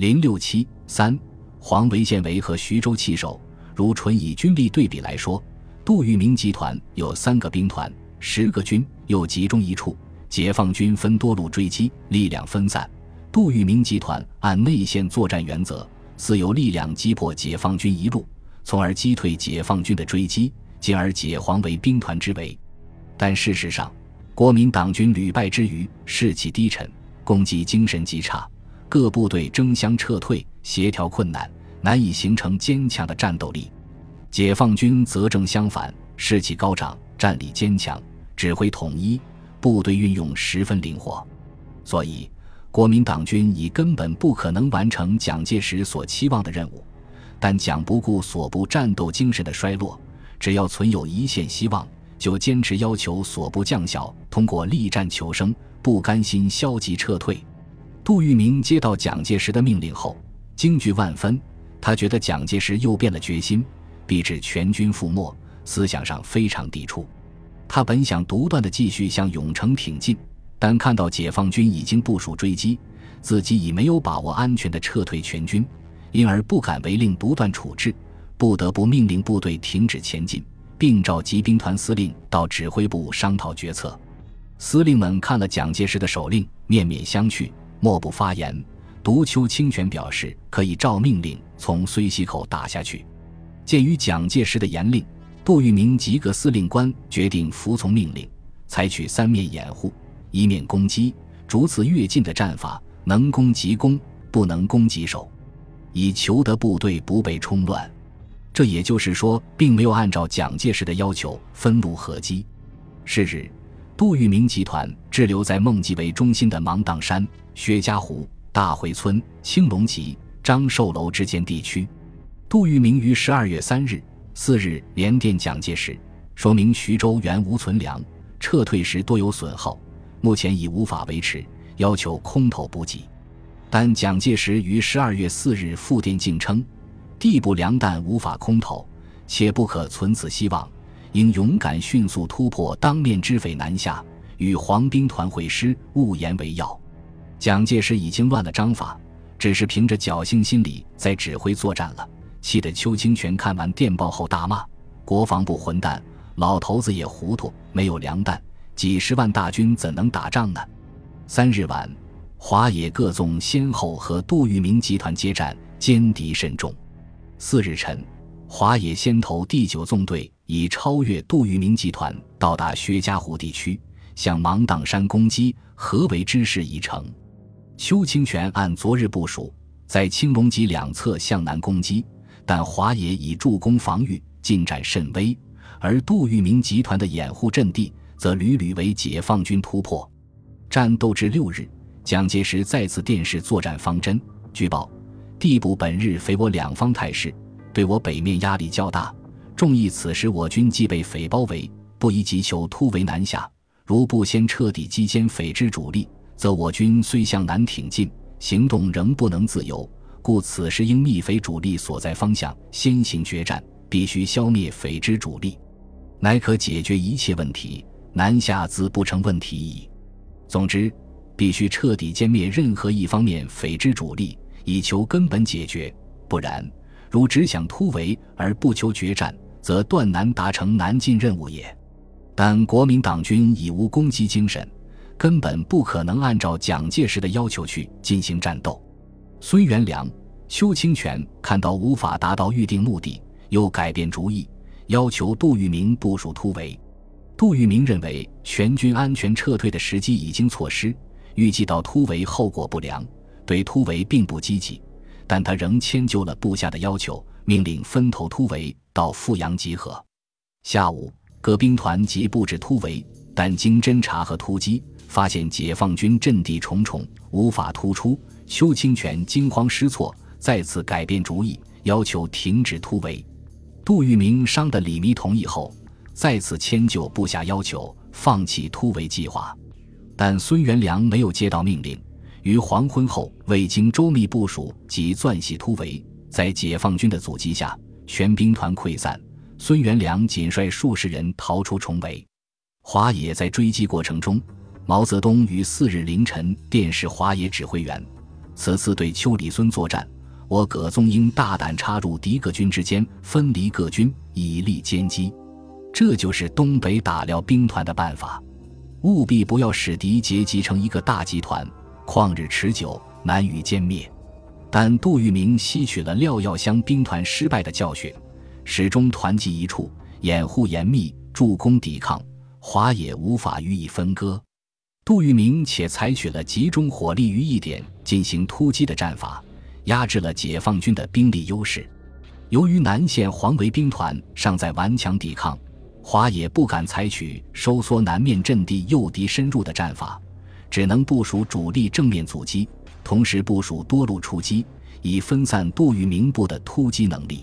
零六七三，黄维县为和徐州弃守。如纯以军力对比来说，杜聿明集团有三个兵团，十个军，又集中一处；解放军分多路追击，力量分散。杜聿明集团按内线作战原则，似有力量击破解放军一路，从而击退解放军的追击，进而解黄维兵团之围。但事实上，国民党军屡败之余，士气低沉，攻击精神极差，各部队争相撤退，协调困难，难以形成坚强的战斗力。解放军则正相反，士气高涨，战力坚强，指挥统一，部队运用十分灵活，所以。国民党军已根本不可能完成蒋介石所期望的任务，但蒋不顾所部战斗精神的衰落，只要存有一线希望，就坚持要求所部将校通过力战求生，不甘心消极撤退。杜聿明接到蒋介石的命令后，惊惧万分，他觉得蒋介石又变了决心，必至全军覆没，思想上非常抵触。他本想独断的继续向永城挺进。但看到解放军已经部署追击，自己已没有把握安全的撤退全军，因而不敢违令独断处置，不得不命令部队停止前进，并召集兵团司令到指挥部商讨决策。司令们看了蒋介石的手令，面面相觑，莫不发言。独丘清泉表示可以照命令从睢溪口打下去。鉴于蒋介石的严令，杜聿明及各司令官决定服从命令，采取三面掩护。一面攻击，逐次跃进的战法，能攻即攻，不能攻即守，以求得部队不被冲乱。这也就是说，并没有按照蒋介石的要求分路合击。是日，杜聿明集团滞留在孟集为中心的芒砀山、薛家湖、大回村、青龙集、张寿楼之间地区。杜聿明于十二月三日、四日连电蒋介石，说明徐州原无存粮，撤退时多有损耗。目前已无法维持，要求空投补给。但蒋介石于十二月四日复电竟称，地部粮弹无法空投，且不可存此希望，应勇敢迅速突破当面之匪南下，与黄兵团会师，务言为要。蒋介石已经乱了章法，只是凭着侥幸心理在指挥作战了，气得邱清泉看完电报后大骂：“国防部混蛋，老头子也糊涂，没有粮弹。”几十万大军怎能打仗呢？三日晚，华野各纵先后和杜聿明集团接战，歼敌甚众。四日晨，华野先头第九纵队已超越杜聿明集团，到达薛家湖地区，向芒砀山攻击。合围之势已成。邱清泉按昨日部署，在青龙集两侧向南攻击，但华野已助攻防御，进展甚微，而杜聿明集团的掩护阵地。则屡屡为解放军突破，战斗至六日，蒋介石再次电示作战方针。据报，地部本日匪我两方态势，对我北面压力较大，众议此时我军既被匪包围，不宜急求突围南下。如不先彻底击歼匪之主力，则我军虽向南挺进，行动仍不能自由。故此时应觅匪主力所在方向，先行决战，必须消灭匪之主力，乃可解决一切问题。南下自不成问题矣。总之，必须彻底歼灭任何一方面匪之主力，以求根本解决。不然，如只想突围而不求决战，则断难达成南进任务也。但国民党军已无攻击精神，根本不可能按照蒋介石的要求去进行战斗。孙元良、邱清泉看到无法达到预定目的，又改变主意，要求杜聿明部署突围。杜聿明认为全军安全撤退的时机已经错失，预计到突围后果不良，对突围并不积极。但他仍迁就了部下的要求，命令分头突围到阜阳集合。下午，各兵团即布置突围，但经侦查和突击，发现解放军阵地重重，无法突出。邱清泉惊慌失措，再次改变主意，要求停止突围。杜聿明伤得李弥同意后。再次迁就部下要求，放弃突围计划，但孙元良没有接到命令。于黄昏后，未经周密部署即钻隙突围，在解放军的阻击下，全兵团溃散。孙元良仅率数十人逃出重围。华野在追击过程中，毛泽东于四日凌晨电示华野指挥员：此次对丘里孙作战，我葛宗英大胆插入敌各军之间，分离各军，以利歼击。这就是东北打廖兵团的办法。务必不要使敌结集成一个大集团，旷日持久，难于歼灭。但杜聿明吸取了廖耀湘兵团失败的教训，始终团结一处，掩护严密，助攻抵抗，华野无法予以分割。杜聿明且采取了集中火力于一点进行突击的战法，压制了解放军的兵力优势。由于南线黄维兵团尚在顽强抵抗。华野不敢采取收缩南面阵地、诱敌深入的战法，只能部署主力正面阻击，同时部署多路出击，以分散杜聿明部的突击能力。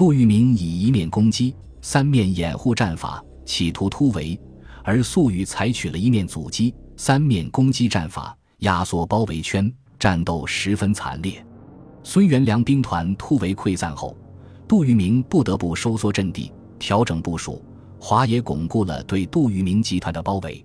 杜聿明以一面攻击、三面掩护战法，企图突围；而粟裕采取了一面阻击、三面攻击战法，压缩包围圈，战斗十分惨烈。孙元良兵团突围溃散后，杜聿明不得不收缩阵地，调整部署。华野巩固了对杜聿明集团的包围。